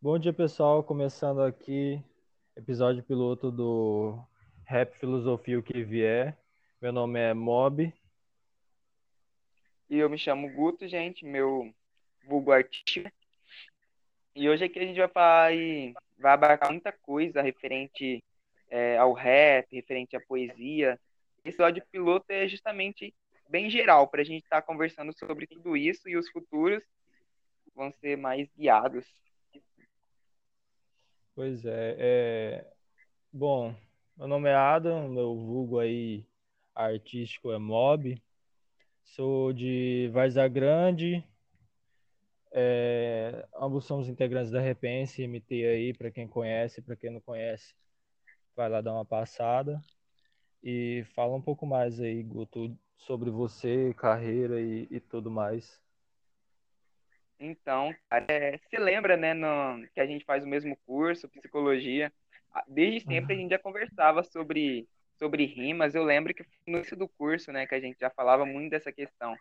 Bom dia, pessoal. Começando aqui, episódio piloto do Rap Filosofia o que vier. Meu nome é Mob. E eu me chamo Guto, gente, meu vulgo artista. E hoje aqui a gente vai falar e vai abarcar muita coisa referente é, ao rap, referente à poesia. Esse episódio piloto é justamente bem geral, para a gente estar tá conversando sobre tudo isso e os futuros vão ser mais guiados. Pois é, é... Bom, meu nome é Adam, meu vulgo aí artístico é Mob. Sou de Varza Grande. É, ambos somos integrantes da Repense MT aí, para quem conhece, para quem não conhece, vai lá dar uma passada. E fala um pouco mais aí, Guto, sobre você, carreira e, e tudo mais. Então, é, se lembra, né, no, que a gente faz o mesmo curso, psicologia. Desde sempre a uhum. gente já conversava sobre sobre rimas, eu lembro que no início do curso, né, que a gente já falava muito dessa questão.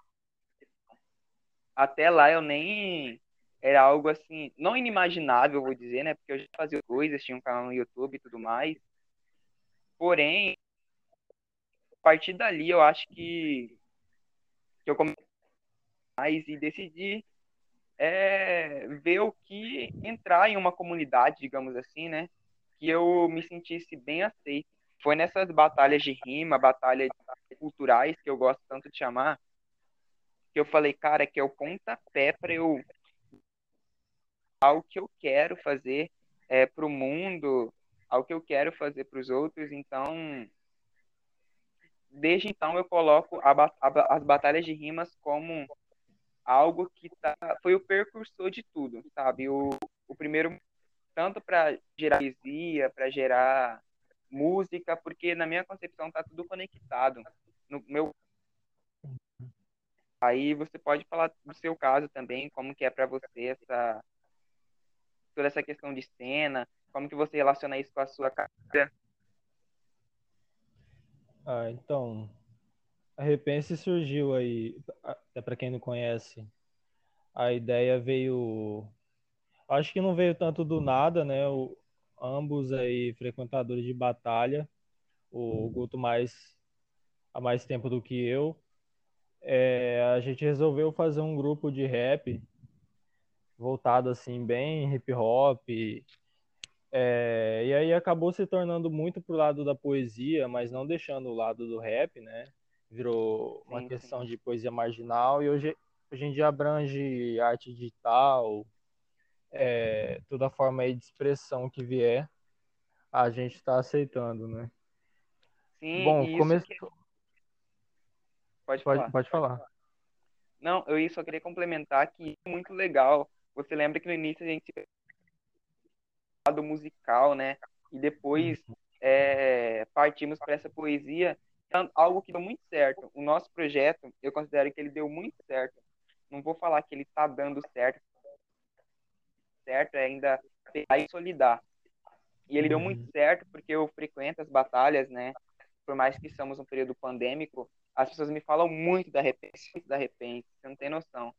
Até lá eu nem era algo assim, não inimaginável, vou dizer, né, porque eu já fazia coisas, tinha um canal no YouTube e tudo mais. Porém, a partir dali eu acho que, que eu comecei mais e decidi é, ver o que entrar em uma comunidade, digamos assim, né, que eu me sentisse bem aceito foi nessas batalhas de rima, batalhas culturais, que eu gosto tanto de chamar, que eu falei, cara, que é o pontapé para eu ao que eu quero fazer é, para o mundo, ao que eu quero fazer para os outros. Então, desde então eu coloco a, a, as batalhas de rimas como algo que tá, foi o percursor de tudo, sabe? O, o primeiro tanto para gerar poesia, para gerar música, porque na minha concepção tá tudo conectado. No meu Aí você pode falar do seu caso também, como que é para você essa toda essa questão de cena, como que você relaciona isso com a sua carreira? Ah, então, a Repense surgiu aí, até para quem não conhece, a ideia veio, acho que não veio tanto do nada, né? O, ambos aí frequentadores de batalha, o Guto mais há mais tempo do que eu. É, a gente resolveu fazer um grupo de rap voltado assim bem hip hop. É, e aí acabou se tornando muito pro lado da poesia, mas não deixando o lado do rap, né? Virou uma sim, questão sim. de poesia marginal e hoje, hoje em dia abrange arte digital, é, toda forma aí de expressão que vier, a gente está aceitando, né? Sim, Bom, começou. Que... Pode, pode, falar. pode falar. Não, eu só queria complementar que é muito legal. Você lembra que no início a gente do musical, né? E depois uhum. é, partimos para essa poesia, algo que deu muito certo. O nosso projeto, eu considero que ele deu muito certo. Não vou falar que ele está dando certo, certo é ainda pegar e solidar. E ele deu muito uhum. certo porque eu frequento as batalhas, né? Por mais que estamos num período pandêmico, as pessoas me falam muito da repente, da repente, você não tem noção.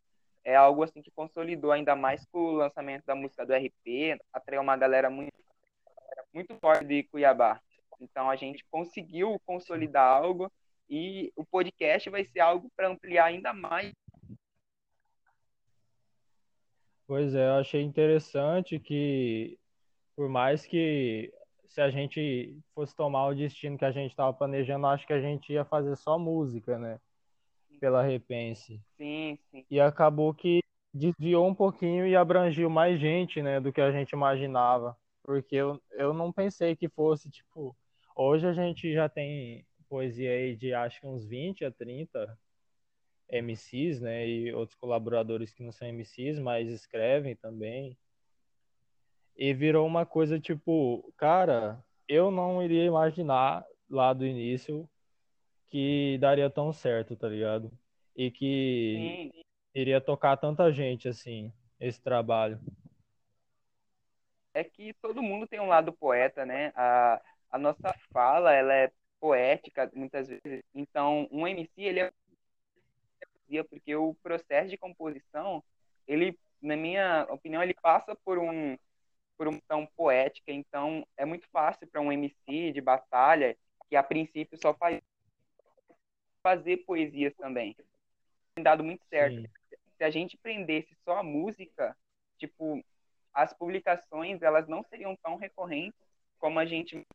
É algo assim que consolidou ainda mais com o lançamento da música do RP, atraiu uma galera muito muito forte de Cuiabá. Então a gente conseguiu consolidar algo e o podcast vai ser algo para ampliar ainda mais Pois é, eu achei interessante que, por mais que se a gente fosse tomar o destino que a gente estava planejando, acho que a gente ia fazer só música, né? Pela Repense. Sim, sim. E acabou que desviou um pouquinho e abrangiu mais gente, né, do que a gente imaginava. Porque eu, eu não pensei que fosse, tipo, hoje a gente já tem poesia aí de acho que uns 20 a 30 MCs, né, e outros colaboradores que não são MCs, mas escrevem também. E virou uma coisa tipo, cara, eu não iria imaginar lá do início que daria tão certo, tá ligado? E que Sim. iria tocar tanta gente assim, esse trabalho. É que todo mundo tem um lado poeta, né? A, a nossa fala, ela é poética muitas vezes. Então, um MC, ele é poesia, porque o processo de composição, ele, na minha opinião, ele passa por um por uma tão poética, então é muito fácil para um MC de batalha que a princípio só faz fazer poesias também. Tem dado muito certo. Sim. Se a gente prendesse só a música, tipo, as publicações elas não seriam tão recorrentes como a gente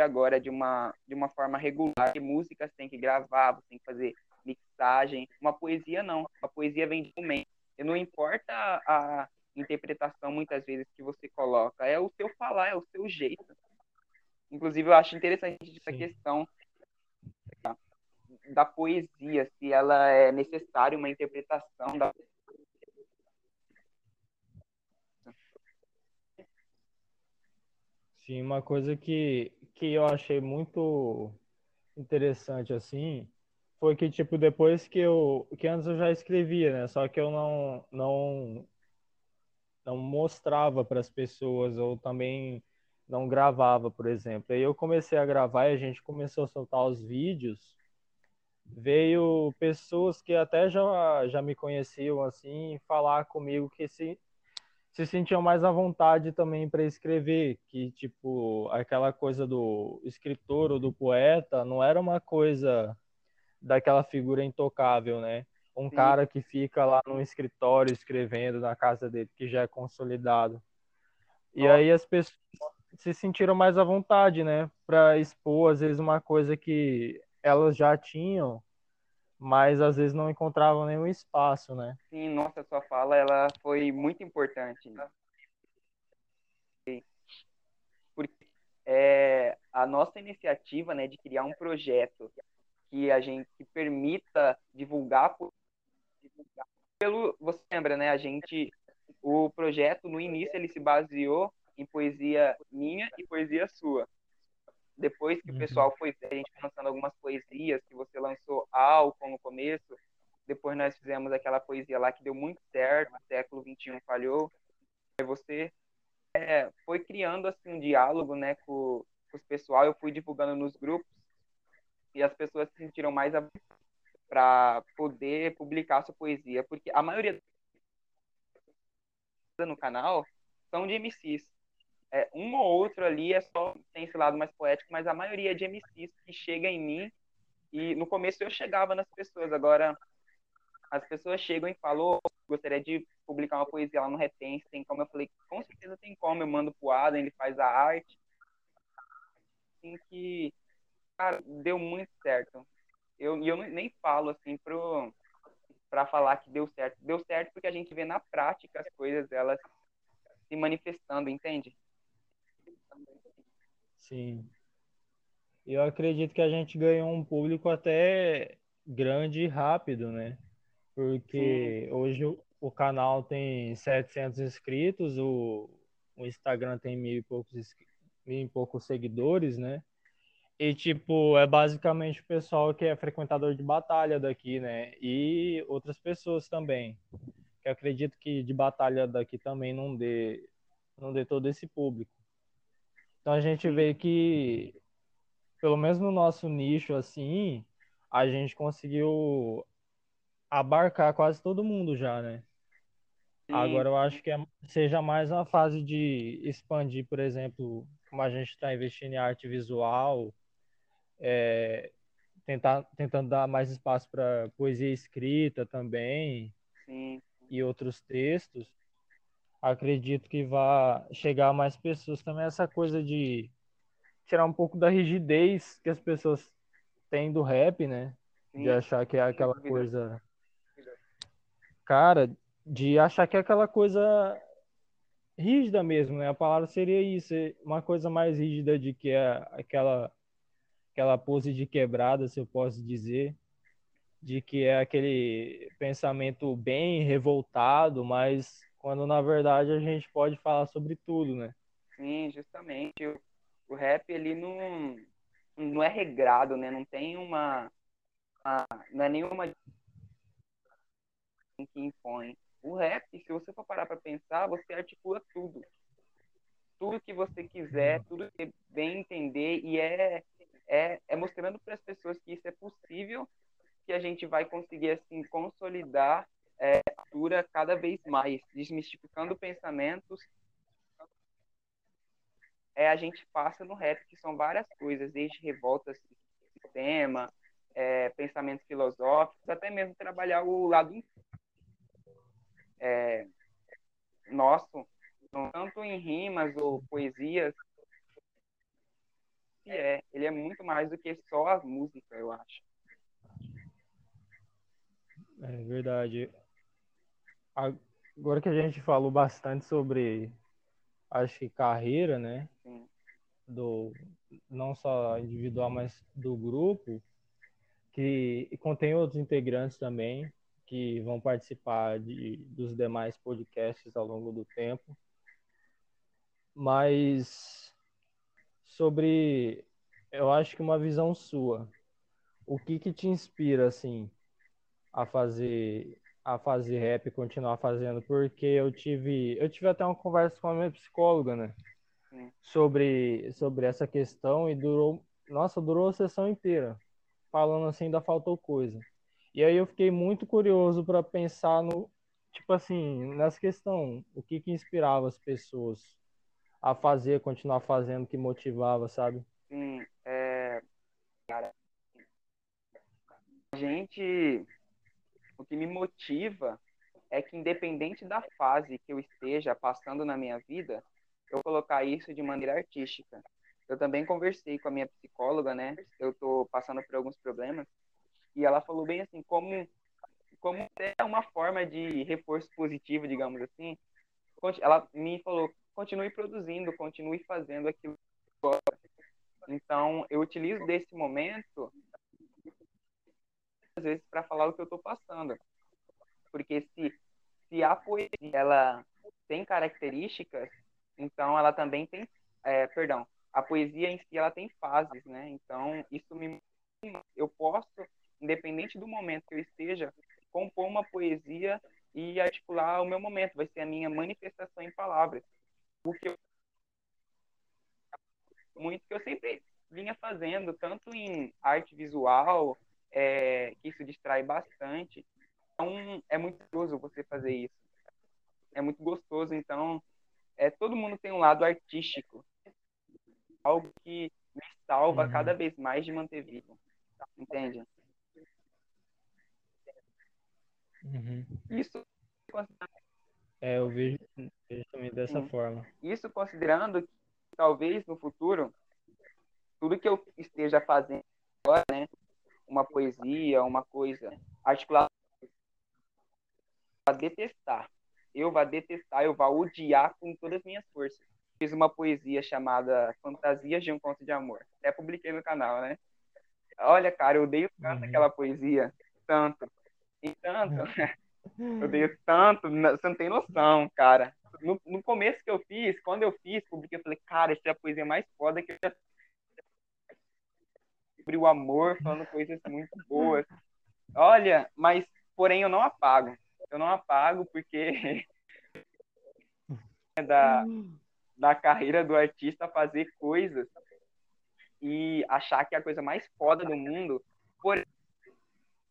agora de uma de uma forma regular. Que músicas tem que gravar, você tem que fazer mixagem. Uma poesia não. A poesia vem de momento. E não importa a, a interpretação muitas vezes que você coloca, é o seu falar, é o seu jeito. Inclusive eu acho interessante essa Sim. questão da, da poesia, se ela é necessária uma interpretação da Sim, uma coisa que, que eu achei muito interessante assim foi que tipo depois que eu que antes eu já escrevia, né? Só que eu não não não mostrava para as pessoas ou também não gravava, por exemplo. Aí eu comecei a gravar e a gente começou a soltar os vídeos. Veio pessoas que até já já me conheciam assim falar comigo que se se sentiam mais à vontade também para escrever, que tipo aquela coisa do escritor ou do poeta não era uma coisa daquela figura intocável, né? Um Sim. cara que fica lá no escritório escrevendo na casa dele, que já é consolidado. E Nossa. aí as pessoas se sentiram mais à vontade, né, para expor às vezes uma coisa que elas já tinham mas às vezes não encontravam nenhum espaço, né? Sim, nossa, sua fala ela foi muito importante. Porque é, a nossa iniciativa, né, de criar um projeto que a gente que permita divulgar, divulgar pelo, você lembra, né, a gente o projeto no início ele se baseou em poesia minha e poesia sua. Depois que uhum. o pessoal foi, a gente lançando algumas poesias, que você lançou álcool no começo, depois nós fizemos aquela poesia lá que deu muito certo, o século XXI falhou. Aí você é, foi criando assim um diálogo, né, com, com os pessoal, eu fui divulgando nos grupos e as pessoas se sentiram mais para poder publicar sua poesia, porque a maioria no canal são de MCs. É, um ou outro ali é só tem esse lado mais poético, mas a maioria é de MCs que chega em mim e no começo eu chegava nas pessoas, agora as pessoas chegam e falam, oh, gostaria de publicar uma poesia lá no Retense, tem como? Eu falei, com certeza tem como, eu mando pro Adam, ele faz a arte. Assim que, cara, deu muito certo. Eu, eu nem falo assim pro, pra falar que deu certo. Deu certo porque a gente vê na prática as coisas, elas se manifestando, entende? Sim. Eu acredito que a gente ganhou um público até grande e rápido, né? Porque Sim. hoje o, o, canal tem 700 inscritos, o, o Instagram tem mil e, poucos, mil e poucos seguidores, né? E, tipo, é basicamente o pessoal que é frequentador de batalha daqui, né? E outras pessoas também. Que acredito que de batalha daqui também não dê, não dê todo esse público. Então a gente vê que, pelo menos no nosso nicho, assim, a gente conseguiu abarcar quase todo mundo já, né? Sim. Agora eu acho que é, seja mais uma fase de expandir, por exemplo, como a gente está investindo em arte visual, é, tentar, tentando dar mais espaço para poesia escrita também Sim. e outros textos acredito que vai chegar a mais pessoas também essa coisa de tirar um pouco da rigidez que as pessoas têm do rap, né? Sim. De achar que é aquela coisa. Cara, de achar que é aquela coisa rígida mesmo, né? A palavra seria isso, é uma coisa mais rígida de que é aquela aquela pose de quebrada, se eu posso dizer, de que é aquele pensamento bem revoltado, mas quando na verdade a gente pode falar sobre tudo, né? Sim, justamente. O, o rap ele não, não é regrado, né? Não tem uma, uma não é nenhuma que impõe. O rap, se você for parar para pensar, você articula tudo. Tudo que você quiser, tudo que bem entender e é é, é mostrando para as pessoas que isso é possível que a gente vai conseguir assim consolidar é, mistura cada vez mais, desmistificando pensamentos. É, a gente passa no rap, que são várias coisas, desde revoltas sistema, é, pensamentos filosóficos, até mesmo trabalhar o lado é, nosso, tanto em rimas ou poesias, é, ele é muito mais do que só a música, eu acho. É verdade. Agora que a gente falou bastante sobre, acho que carreira, né? Sim. Do, não só individual, mas do grupo, que contém outros integrantes também, que vão participar de, dos demais podcasts ao longo do tempo. Mas sobre, eu acho que uma visão sua, o que que te inspira, assim, a fazer a fazer rap, continuar fazendo, porque eu tive eu tive até uma conversa com a minha psicóloga, né? Sobre sobre essa questão e durou, nossa, durou a sessão inteira falando assim, ainda faltou coisa. E aí eu fiquei muito curioso para pensar no tipo assim, nessa questão, o que que inspirava as pessoas a fazer, continuar fazendo, que motivava, sabe? Sim, é... cara, a gente o que me motiva é que, independente da fase que eu esteja passando na minha vida, eu colocar isso de maneira artística. Eu também conversei com a minha psicóloga, né? Eu tô passando por alguns problemas e ela falou bem assim, como como é uma forma de reforço positivo, digamos assim. Ela me falou, continue produzindo, continue fazendo aquilo. Então, eu utilizo desse momento vezes para falar o que eu estou passando. Porque se, se a poesia ela tem características, então ela também tem, é, perdão, a poesia em si ela tem fases, né? Então isso me eu posso, independente do momento que eu esteja, compor uma poesia e articular o meu momento, vai ser a minha manifestação em palavras. O que eu muito que eu sempre vinha fazendo, tanto em arte visual, é, que isso distrai bastante. Então, é muito gostoso você fazer isso. É muito gostoso, então, é, todo mundo tem um lado artístico. Algo que me salva uhum. cada vez mais de manter vivo. Entende? Uhum. Isso é, eu vejo, vejo também dessa Sim. forma. Isso considerando que talvez no futuro tudo que eu esteja fazendo agora, né, uma poesia, uma coisa articulada a detestar. Eu vou detestar, eu vou odiar com todas as minhas forças. Fiz uma poesia chamada Fantasias de um Conto de Amor. Até publiquei no canal, né? Olha, cara, eu odeio tanto uhum. aquela poesia. Tanto. E tanto. eu odeio tanto. Você não tem noção, cara. No, no começo que eu fiz, quando eu fiz, publiquei, eu falei, cara, essa é a poesia mais foda que eu já sobre o amor, falando coisas muito boas. Olha, mas porém eu não apago. Eu não apago porque da, da carreira do artista fazer coisas e achar que é a coisa mais foda do mundo. Por,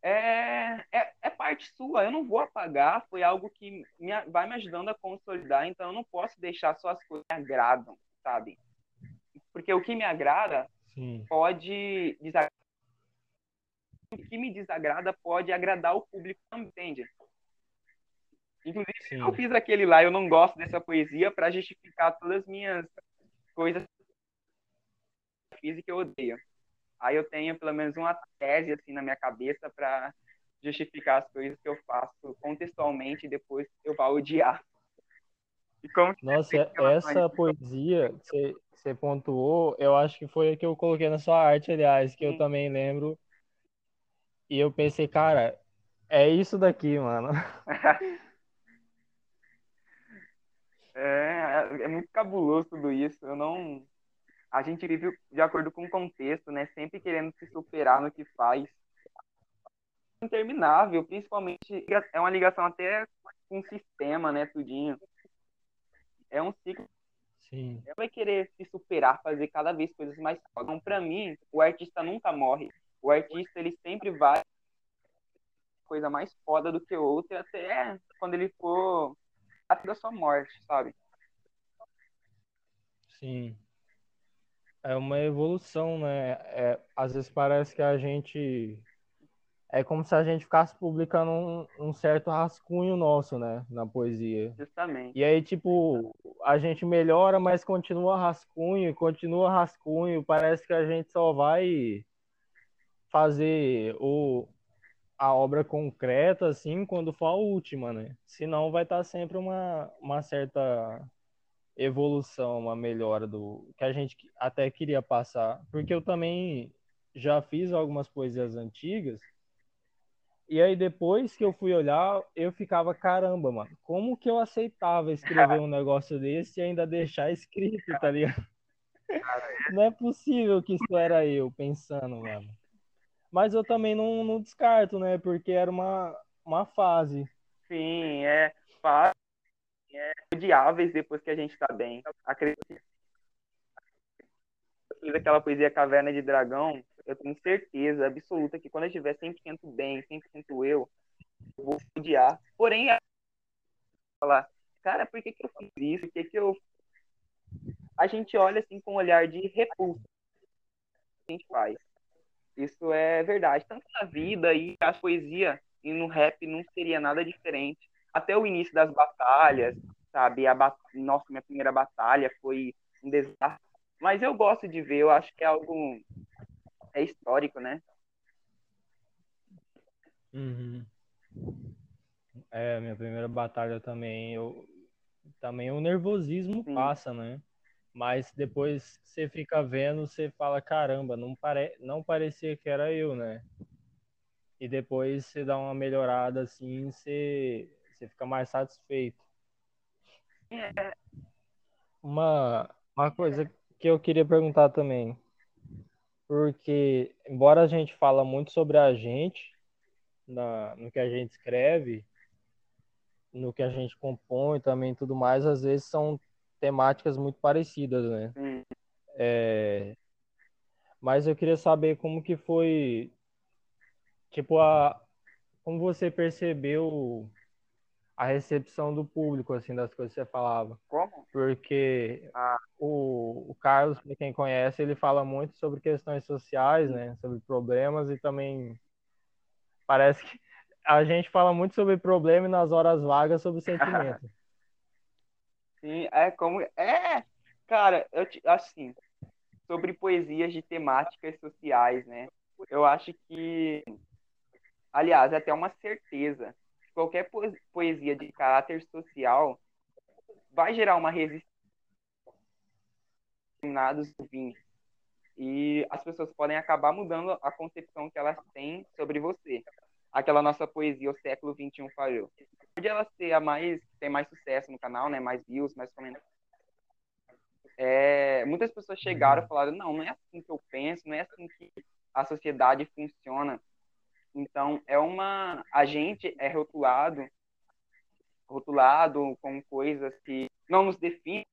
é, é, é, parte sua, eu não vou apagar, foi algo que me, vai me ajudando a consolidar, então eu não posso deixar só as coisas que me agradam, sabe? Porque o que me agrada Sim. pode desagradar. O que me desagrada pode agradar o público também, entende? Inclusive, Sim. eu fiz aquele lá, eu não gosto dessa poesia para justificar todas as minhas coisas física eu odeio. Aí eu tenho pelo menos uma tese assim na minha cabeça para justificar as coisas que eu faço contextualmente e depois eu vou odiar. Nossa, essa poesia que você pontuou, eu acho que foi a que eu coloquei na sua arte, aliás, que eu também lembro. E eu pensei, cara, é isso daqui, mano. é, é muito cabuloso tudo isso. Eu não. A gente vive de acordo com o contexto, né? Sempre querendo se superar no que faz. Interminável, principalmente. É uma ligação até com o sistema, né? Tudinho. É um ciclo Sim. vai querer se superar, fazer cada vez coisas mais Então, para mim, o artista nunca morre. O artista, ele sempre vai coisa mais foda do que outra, até quando ele for até da sua morte, sabe? Sim. É uma evolução, né? É, às vezes parece que a gente. É como se a gente ficasse publicando um, um certo rascunho nosso, né? Na poesia. Justamente. E aí, tipo, a gente melhora, mas continua rascunho, continua rascunho. Parece que a gente só vai fazer o, a obra concreta, assim, quando for a última, né? Senão vai estar sempre uma, uma certa evolução, uma melhora do que a gente até queria passar. Porque eu também já fiz algumas poesias antigas. E aí depois que eu fui olhar, eu ficava, caramba, mano, como que eu aceitava escrever um negócio desse e ainda deixar escrito, tá ligado? Não é possível que isso era eu pensando, mano. Mas eu também não, não descarto, né? Porque era uma, uma fase. Sim, é fase é, odiáveis depois que a gente tá bem. Acredito. Fiz aquela poesia Caverna de Dragão, eu tenho certeza absoluta que quando eu estiver 100% bem, 100% eu, eu vou odiar. Porém, falar, cara, por que, que eu fiz isso? Por que, que eu. A gente olha assim com um olhar de repulsa. A gente faz. Isso é verdade. Tanto na vida e a poesia e no rap não seria nada diferente até o início das batalhas, sabe? A bat... Nossa, minha primeira batalha foi um desastre. Mas eu gosto de ver, eu acho que é algo é histórico, né? Uhum. É, minha primeira batalha também, eu também o nervosismo Sim. passa, né? Mas depois você fica vendo, você fala, caramba, não, pare... não parecia que era eu, né? E depois você dá uma melhorada assim, você você fica mais satisfeito. É. Uma, uma coisa que eu queria perguntar também, porque embora a gente fala muito sobre a gente, na, no que a gente escreve, no que a gente compõe também tudo mais, às vezes são temáticas muito parecidas, né? Hum. É, mas eu queria saber como que foi, tipo, a, como você percebeu a recepção do público, assim, das coisas que você falava. Como? Porque ah. o, o Carlos, para quem conhece, ele fala muito sobre questões sociais, né? Sobre problemas e também parece que a gente fala muito sobre problema e nas horas vagas sobre sentimento. Sim, é como... É, cara, eu assim, sobre poesias de temáticas sociais, né? Eu acho que, aliás, é até uma certeza qualquer poesia de caráter social vai gerar uma resistência determinados ouvintes. E as pessoas podem acabar mudando a concepção que elas têm sobre você. Aquela nossa poesia, o século XXI falhou. Pode ela ser a mais, ter mais sucesso no canal, né? Mais views, mais comentários. É, muitas pessoas chegaram e falaram, não, não é assim que eu penso, não é assim que a sociedade funciona. Então, é uma. A gente é rotulado, rotulado com coisas que não nos definem.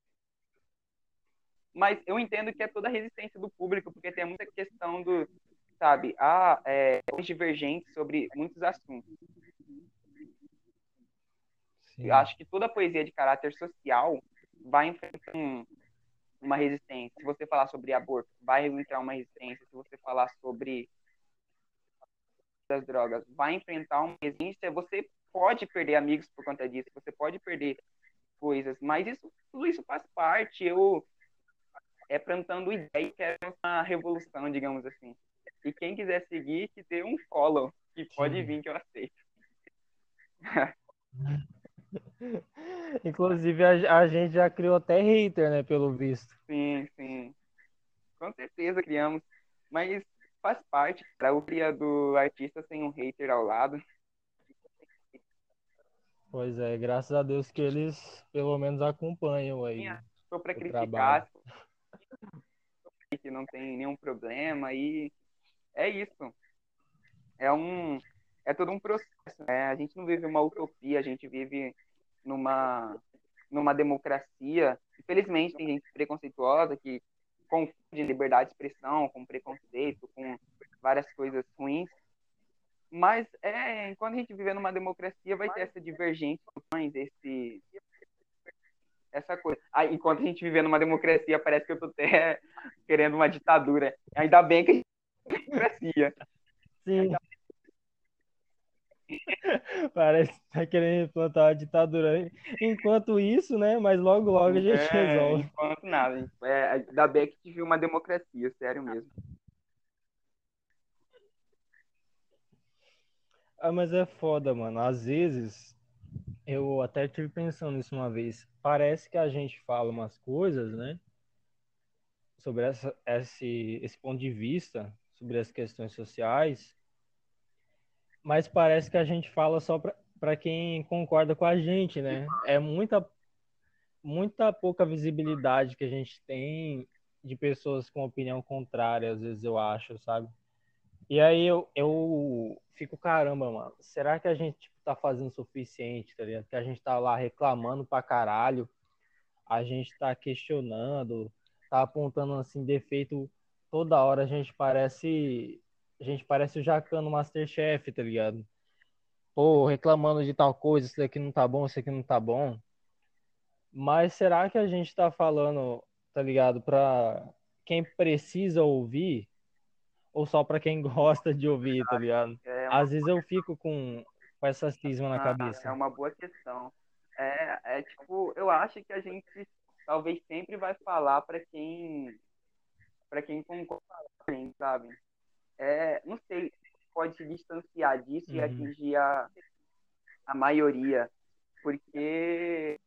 Mas eu entendo que é toda a resistência do público, porque tem muita questão do, sabe, ah, é, divergente sobre muitos assuntos. Sim. Eu acho que toda poesia de caráter social vai enfrentar um, uma resistência. Se você falar sobre aborto, vai entrar uma resistência. Se você falar sobre das drogas vai enfrentar uma resistência, você pode perder amigos por conta disso, você pode perder coisas, mas isso, tudo isso faz parte. Eu é plantando ideia que é uma revolução, digamos assim. E quem quiser seguir, que dê um follow, que pode Sim. vir que eu aceito. Inclusive, a, a, gente já criou até hater, né, pelo visto. Sim, sim. Com certeza criamos. Mas faz parte, cara. O cria do artista sem um hater ao lado. Pois é, graças a Deus que eles pelo menos acompanham aí. Só para criticar, que não tem nenhum problema e é isso. É um é todo um processo, né? A gente não vive uma utopia, a gente vive numa numa democracia. Infelizmente tem gente preconceituosa que confunde liberdade de expressão com preconceito, com várias coisas ruins. Mas é, enquanto a gente viver numa democracia, vai ter essa divergência, esse essa coisa. Ah, enquanto a gente viver numa democracia, parece que eu tô até querendo uma ditadura. Ainda bem que a gente democracia. Sim. Parece que tá querendo implantar uma ditadura. Enquanto isso, né? Mas logo, logo a gente É, resolve. enquanto nada. É, ainda bem que tive uma democracia, sério mesmo. Ah, mas é foda, mano. Às vezes, eu até tive pensando nisso uma vez. Parece que a gente fala umas coisas, né? Sobre essa, esse, esse ponto de vista, sobre as questões sociais, mas parece que a gente fala só para quem concorda com a gente, né? É muita, muita pouca visibilidade que a gente tem de pessoas com opinião contrária, às vezes eu acho, sabe? E aí eu, eu fico, caramba, mano, será que a gente tipo, tá fazendo o suficiente, tá ligado? Que a gente tá lá reclamando pra caralho, a gente tá questionando, tá apontando assim defeito toda hora, a gente parece a gente parece o Jacan no Masterchef, tá ligado? Pô, reclamando de tal coisa, isso daqui não tá bom, isso aqui não tá bom. Mas será que a gente tá falando, tá ligado, pra quem precisa ouvir ou só pra quem gosta de ouvir, tá ligado? É Às vezes eu fico com, com essa cisma na é cabeça. uma boa questão. É, é tipo, eu acho que a gente talvez sempre vai falar para quem para quem concorda, sabe? É, não sei, pode se distanciar disso e Uhum. atingir a, a maioria, porque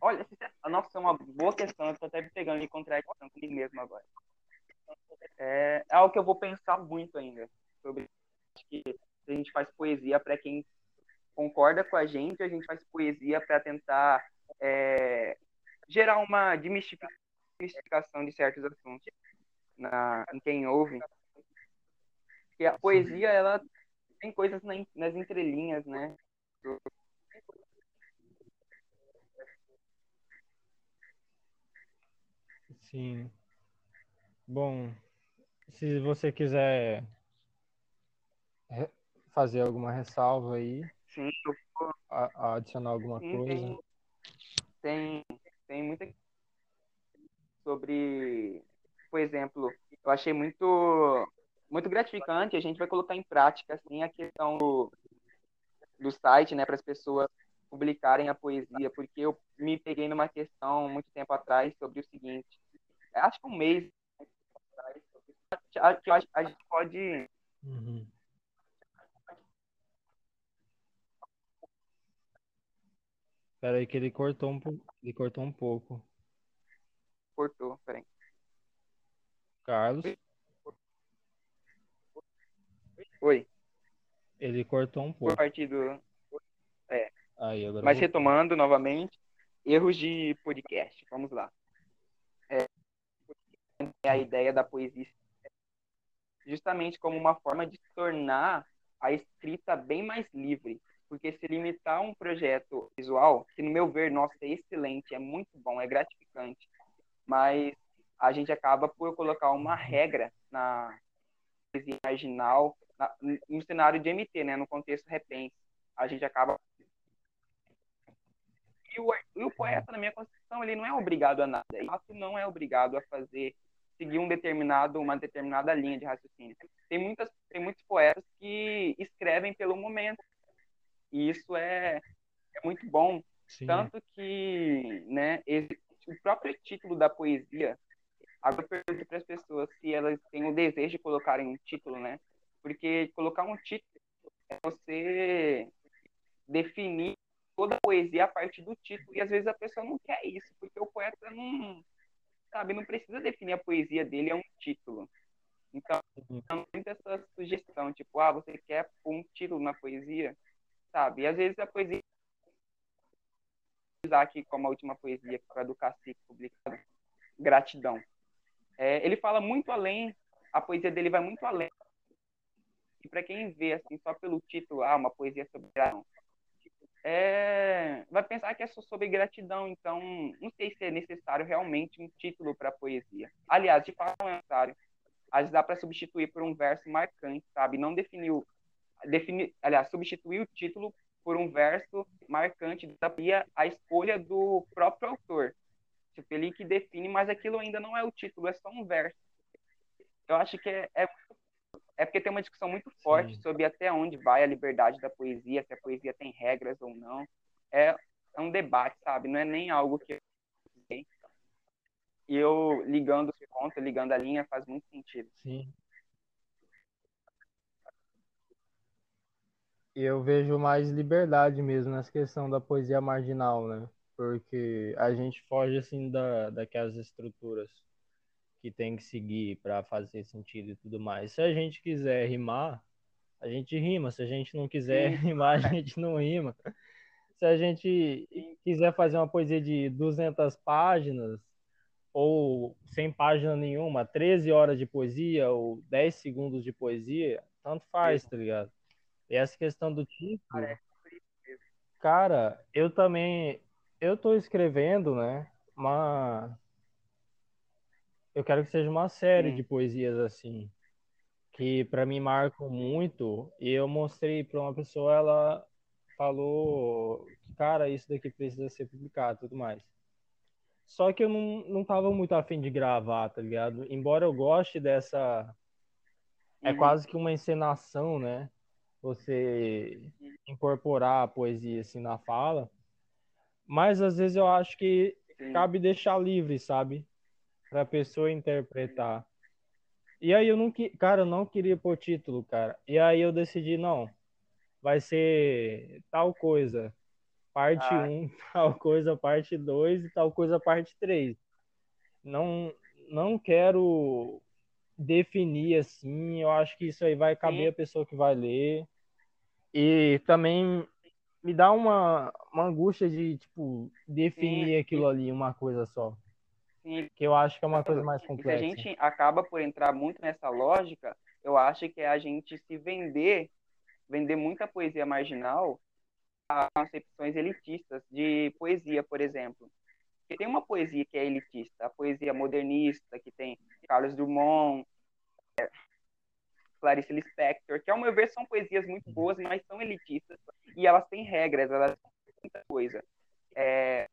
olha, sincero- nossa, é uma boa questão, eu tô até me pegando em contradição comigo mesmo agora. É, é algo que eu vou pensar muito ainda sobre que a gente faz poesia para quem concorda com a gente, a gente faz poesia para tentar é, gerar uma desmistificação de certos assuntos na, em quem ouve. Porque a poesia, ela tem coisas na- nas entrelinhas, né? Sim. Bom, se você quiser fazer alguma ressalva aí, Sim, a- adicionar alguma sim, coisa. tem, tem, tem muita sobre, por exemplo, eu achei muito muito gratificante, a gente vai colocar em prática assim a questão do, do site, né, para as pessoas publicarem a poesia, porque eu me peguei numa questão muito tempo atrás sobre o seguinte, acho que um mês atrás, que que a gente pode Uhum. Aí que ele cortou um, ele cortou um pouco. cortou, peraí. Carlos, Oi, ele cortou um por pouco. partir do Aí, agora Mas voltou. retomando novamente, erros de podcast. Vamos lá. É, é a ideia da poesia justamente como uma forma de tornar a escrita bem mais livre. Porque se limitar um projeto visual, que no meu ver, nossa, é excelente, é muito bom, é gratificante, mas a gente acaba por colocar uma regra na poesia marginal, na, no cenário de MT, né, no contexto repense. A gente acaba e o, e o poeta, na minha concepção, ele não é obrigado a nada. Ele de fato, não é obrigado a fazer, seguir um determinado, uma determinada linha de raciocínio. Tem, muitas, tem muitos poetas que escrevem pelo momento. E isso é, é muito bom. Sim. Tanto que né, esse, o próprio título da poesia, agora eu pergunto para as pessoas se elas têm o desejo de colocarem um título, né? Porque colocar um título é você definir toda a poesia a partir do título. E às vezes a pessoa não quer isso, porque o poeta não, sabe, não precisa definir a poesia dele, é um título. Então, muito essa sugestão, tipo, ah, você quer um título na poesia, sabe? E às vezes a poesia aqui como a última poesia que foi do Cacique publicada, Gratidão. É, ele fala muito além, a poesia dele vai muito além. Para quem vê assim só pelo título, ah, uma poesia sobre gratidão, é, vai pensar que é só sobre gratidão. Então, não sei se é necessário realmente um título para poesia. Aliás, de fato, não é necessário. Às vezes dá para substituir por um verso marcante, sabe? Não definir definir, aliás, substituir o título por um verso marcante desafia a escolha do próprio autor. Tipo, ele que define, mas aquilo ainda não é o título, é só um verso. Eu acho que é, é, é porque tem uma discussão muito forte Sim. sobre até onde vai a liberdade da poesia, se a poesia tem regras ou não. É, é um debate, sabe? Não é nem algo que e eu ligando os pontos, ligando a linha, faz muito sentido. Sim. Eu vejo mais liberdade mesmo nessa questão da poesia marginal, né? Porque a gente foge assim da, daquelas estruturas que tem que seguir para fazer sentido e tudo mais. Se a gente quiser rimar, a gente rima. Se a gente não quiser Sim. rimar, a gente não rima. Se a gente quiser fazer uma poesia de 200 páginas, ou sem página nenhuma, 13 horas de poesia ou 10 segundos de poesia, tanto faz, tá ligado? E essa questão do título, cara, eu também, eu tô escrevendo, né, uma, eu quero que seja uma série de poesias assim, que para mim marcam muito, e eu mostrei para uma pessoa, ela falou, cara, isso daqui precisa ser publicado, tudo mais. Só que eu não, não tava muito afim de gravar, tá ligado? Embora eu goste dessa. É uhum. quase que uma encenação, né? Você incorporar a poesia assim na fala. Mas às vezes eu acho que Sim. cabe deixar livre, sabe? Pra pessoa interpretar. E aí eu não que, cara, eu não queria pôr título, cara. E aí eu decidi, não, vai ser tal coisa parte 1, ah. um, tal coisa parte 2 e tal coisa parte 3. Não, não quero definir assim, eu acho que isso aí vai caber Sim. a pessoa que vai ler. E também me dá uma, uma angústia de, tipo, definir Sim. aquilo ali, uma coisa só. Sim. Que eu acho que é uma coisa mais complexa. Se a gente acaba por entrar muito nessa lógica, eu acho que é a gente se vender, vender muita poesia marginal concepções elitistas de poesia, por exemplo. Porque tem uma poesia que é elitista, a poesia modernista, que tem Carlos Drummond, é, Clarice Lispector, que ao meu ver são poesias muito boas, mas são elitistas e elas têm regras, elas têm muita coisa. É,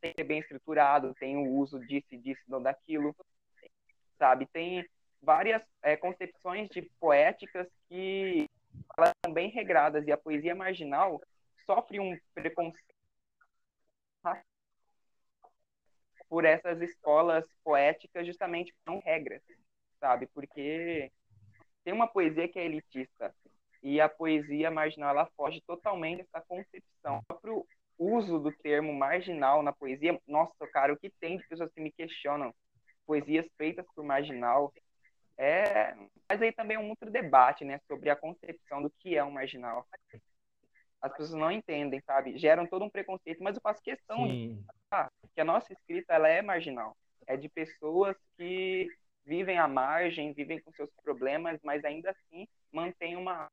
tem que ser bem estruturado, tem o uso disso e disso, não daquilo, sabe? Tem várias é, concepções de poéticas que elas são bem regradas e a poesia marginal sofre um preconceito por essas escolas poéticas justamente não regras, sabe? Porque tem uma poesia que é elitista e a poesia marginal ela foge totalmente dessa concepção. O próprio uso do termo marginal na poesia, nossa, cara, o que tem de pessoas que me questionam poesias feitas por marginal é, mas aí também é um outro debate, né, sobre a concepção do que é um marginal as pessoas não entendem, sabe? Geram todo um preconceito, mas eu faço questão de falar que a nossa escrita ela é marginal. É de pessoas que vivem à margem, vivem com seus problemas, mas ainda assim mantêm uma.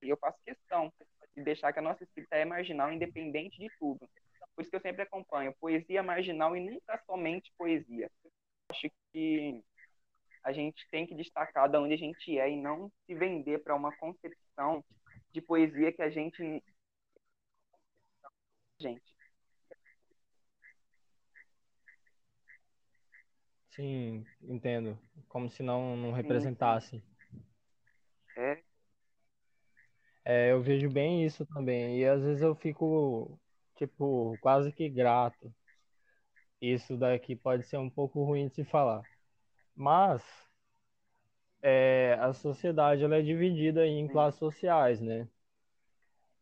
Eu faço questão de deixar que a nossa escrita é marginal, independente de tudo. Por isso que eu sempre acompanho poesia marginal e nunca somente poesia. Acho que a gente tem que destacar de onde a gente é e não se vender para uma concepção de poesia que a gente gente. Sim, entendo. Como se não, não representasse. É. É, eu vejo bem isso também. E às vezes eu fico, tipo, quase que grato. Isso daqui pode ser um pouco ruim de se falar. Mas é, a sociedade ela é dividida em classes sociais, né?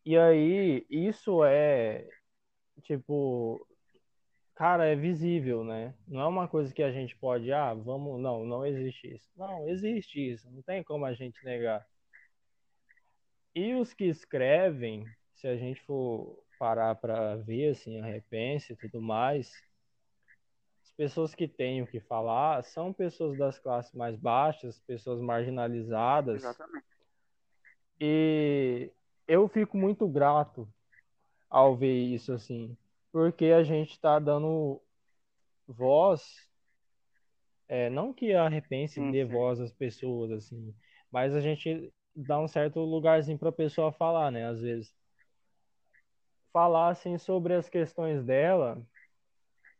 E aí, isso é, tipo, cara, é visível, né? Não é uma coisa que a gente pode, ah, vamos, não, não existe isso. Não, existe isso, não tem como a gente negar. E os que escrevem, se a gente for parar para ver, assim, a repense e tudo mais, pessoas que têm o que falar são pessoas das classes mais baixas, pessoas marginalizadas. Exatamente. E eu fico muito grato ao ver isso, assim, porque a gente está dando voz, é, não que a Repense dê voz às pessoas, assim, mas a gente dar um certo lugarzinho para a pessoa falar, né? Às vezes. Falar, assim, sobre as questões dela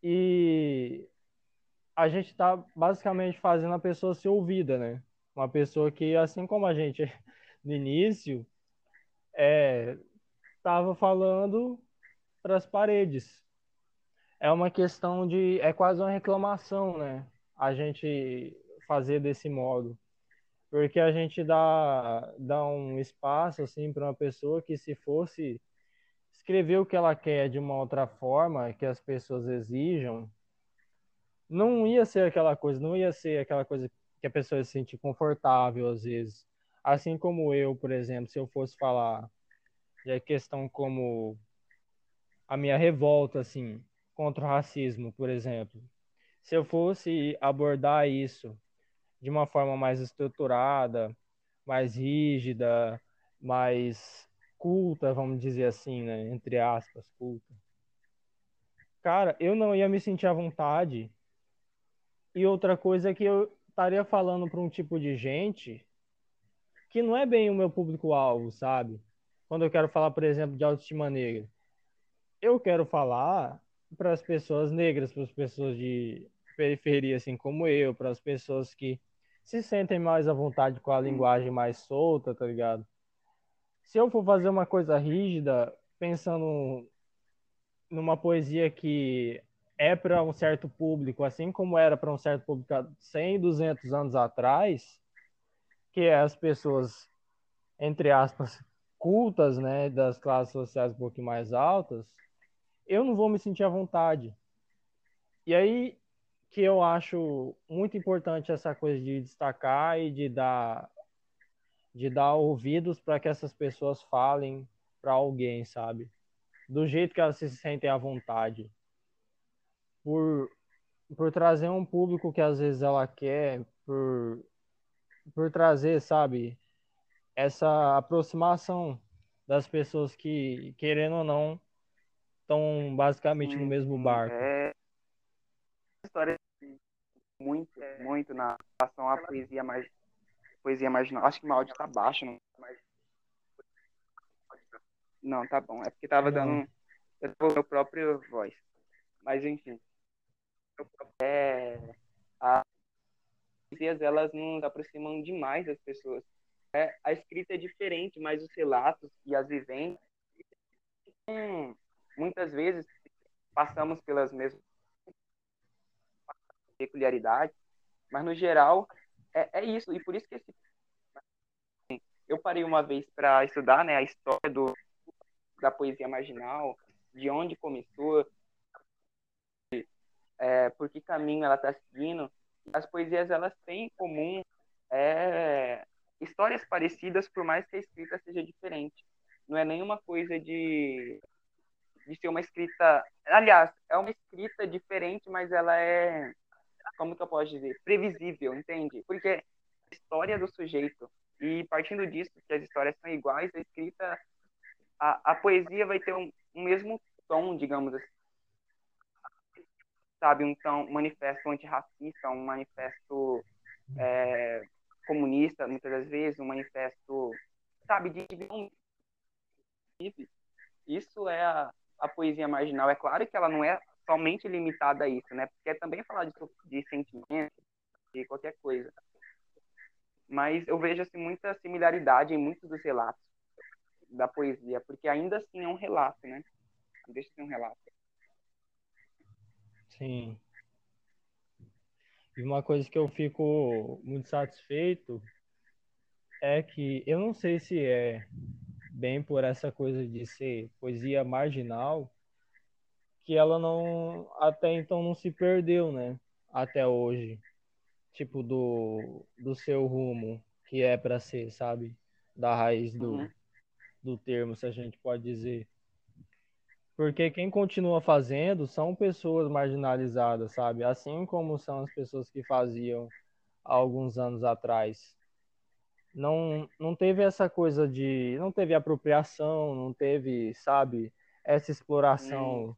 e a gente está basicamente fazendo a pessoa ser ouvida, né? Uma pessoa que, assim como a gente no início, é, estava falando para as paredes. É uma questão de. É quase uma reclamação, né? A gente fazer desse modo. Porque a gente dá, dá um espaço, assim, para uma pessoa que, se fosse escrever o que ela quer de uma outra forma, que as pessoas exijam, não ia ser aquela coisa, não ia ser aquela coisa que a pessoa se sente confortável às vezes. Assim como eu, por exemplo, se eu fosse falar de questão como a minha revolta, assim, contra o racismo, por exemplo. Se eu fosse abordar isso de uma forma mais estruturada, mais rígida, mais culta, vamos dizer assim, né? Entre aspas, culta. Cara, eu não ia me sentir à vontade. E outra coisa é que eu estaria falando para um tipo de gente que não é bem o meu público-alvo, sabe? Quando eu quero falar, por exemplo, de autoestima negra, eu quero falar para as pessoas negras, para as pessoas de periferia, assim como eu, para as pessoas que se sentem mais à vontade com a linguagem mais solta, tá ligado? Se eu for fazer uma coisa rígida, pensando numa poesia que é para um certo público, assim como era para um certo público há 100, 200 anos atrás, que é as pessoas, entre aspas, cultas, né, das classes sociais um pouco mais altas, eu não vou me sentir à vontade. E aí que eu acho muito importante essa coisa de destacar e de dar de dar ouvidos para que essas pessoas falem para alguém, sabe? Do jeito que elas se sentem à vontade. Por por trazer um público que às vezes ela quer, por por trazer, sabe, essa aproximação das pessoas que, querendo ou não, estão basicamente no mesmo barco. É história muito, muito na relação à poesia mais poesia marginal. Acho que o áudio tá baixo, não. Não, tá bom. É porque tava não. dando eu tô meu próprio voz. Mas enfim. É, as poesias elas nos aproximam demais das pessoas. É, a escrita é diferente, mas os relatos e as vivências hum, muitas vezes passamos pelas mesmas peculiaridades, mas no geral é, é isso, e por isso que esse... eu parei uma vez para estudar né, a história do, da poesia marginal, de onde começou, é, por que caminho ela está seguindo. As poesias elas têm em comum é, histórias parecidas, por mais que a escrita seja diferente. Não é nenhuma coisa de de ser uma escrita. Aliás, é uma escrita diferente, mas ela é. Como que eu posso dizer? Previsível, entende? Porque a história do sujeito. E partindo disso, que as histórias são iguais, a escrita. A, a poesia vai ter um, um mesmo tom, digamos assim. Sabe, um tom, um manifesto antirracista, um manifesto é, comunista, muitas das vezes, um manifesto, sabe, de isso é a, a poesia marginal. É claro que ela não é somente limitada a isso, né? Porque é também falar de, de sentimento, de qualquer coisa. Mas eu vejo assim, muita similaridade em muitos dos relatos da poesia, porque ainda assim é um relato, né? Deixa de ser um relato. Sim. E uma coisa que eu fico muito satisfeito é que eu não sei se é bem por essa coisa de ser poesia marginal, que ela não até então não se perdeu, né? Até hoje. Tipo do do seu rumo, que é para ser, sabe? Da raiz do uhum. do termo, se a gente pode dizer. Porque quem continua fazendo são pessoas marginalizadas, sabe? Assim como são as pessoas que faziam há alguns anos atrás não, não teve essa coisa de. Não teve apropriação, não teve, sabe, essa exploração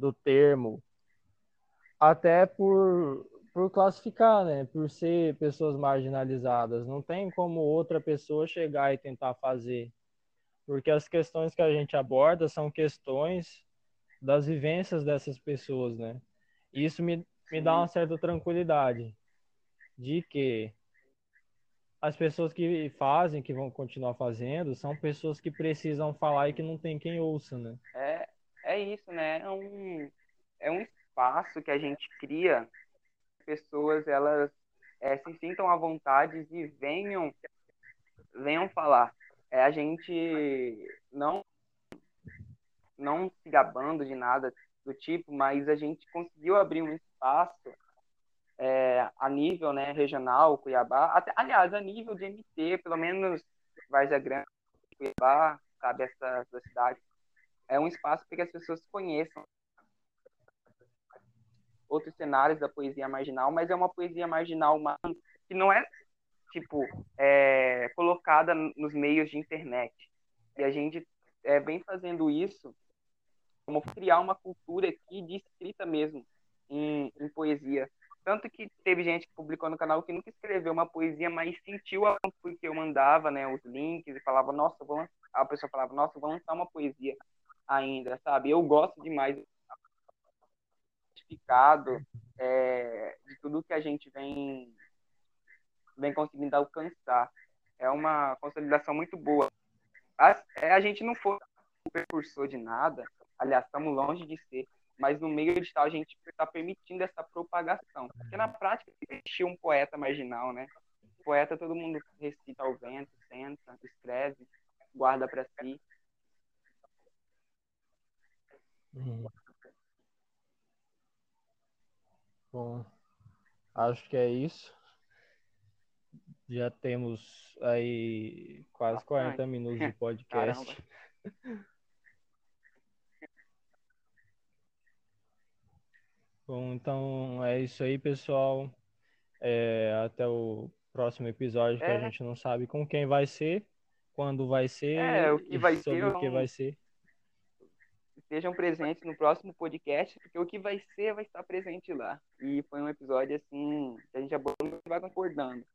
do termo. Até por, por classificar, né? Por ser pessoas marginalizadas. Não tem como outra pessoa chegar e tentar fazer. Porque as questões que a gente aborda são questões das vivências dessas pessoas, né? Isso me, me dá uma certa tranquilidade de que as pessoas que fazem, que vão continuar fazendo, são pessoas que precisam falar e que não tem quem ouça, né? É, é isso, né? É um, é um espaço que a gente cria, pessoas elas é, se sintam à vontade e venham, venham falar. É, a gente não não se gabando de nada do tipo, mas a gente conseguiu abrir um espaço é, a nível né, regional, Cuiabá, até, aliás, a nível de MT, pelo menos Várzea Grande, Cuiabá, sabe, essa, essa cidade, é um espaço para que as pessoas conheçam outros cenários da poesia marginal, mas é uma poesia marginal que não é, tipo, é, colocada nos meios de internet. E a gente é, vem fazendo isso como criar uma cultura aqui de escrita mesmo, em, em poesia. Tanto que teve gente que publicou no canal que nunca escreveu uma poesia, mas sentiu a porque eu mandava, né, os links e falava, nossa, vou a pessoa falava, nossa, vou lançar uma poesia ainda, sabe? Eu gosto demais certificado é, de tudo que a gente vem vem conseguindo alcançar. É uma consolidação muito boa. A, é, a gente não foi o precursor de nada, aliás, estamos longe de ser, mas no meio digital a gente está permitindo essa propagação. Porque na prática existe um poeta marginal, né? Poeta todo mundo recita ao vento, senta, escreve, guarda para si. Uhum. Bom, acho que é isso. Já temos aí quase 40 minutos de podcast. Bom, então é isso aí, pessoal. É, até o próximo episódio, que a É. gente não sabe com quem vai ser, quando vai ser, É, o que vai e sobre ser, o que vai ser. Estejam presentes no próximo podcast, porque o que vai ser vai estar presente lá. E foi um episódio assim que a gente abordou e vai concordando.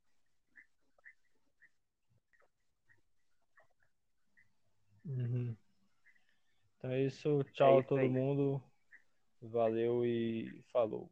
Uhum. Então é isso. Tchau a isso todo aí. mundo. Valeu e falou.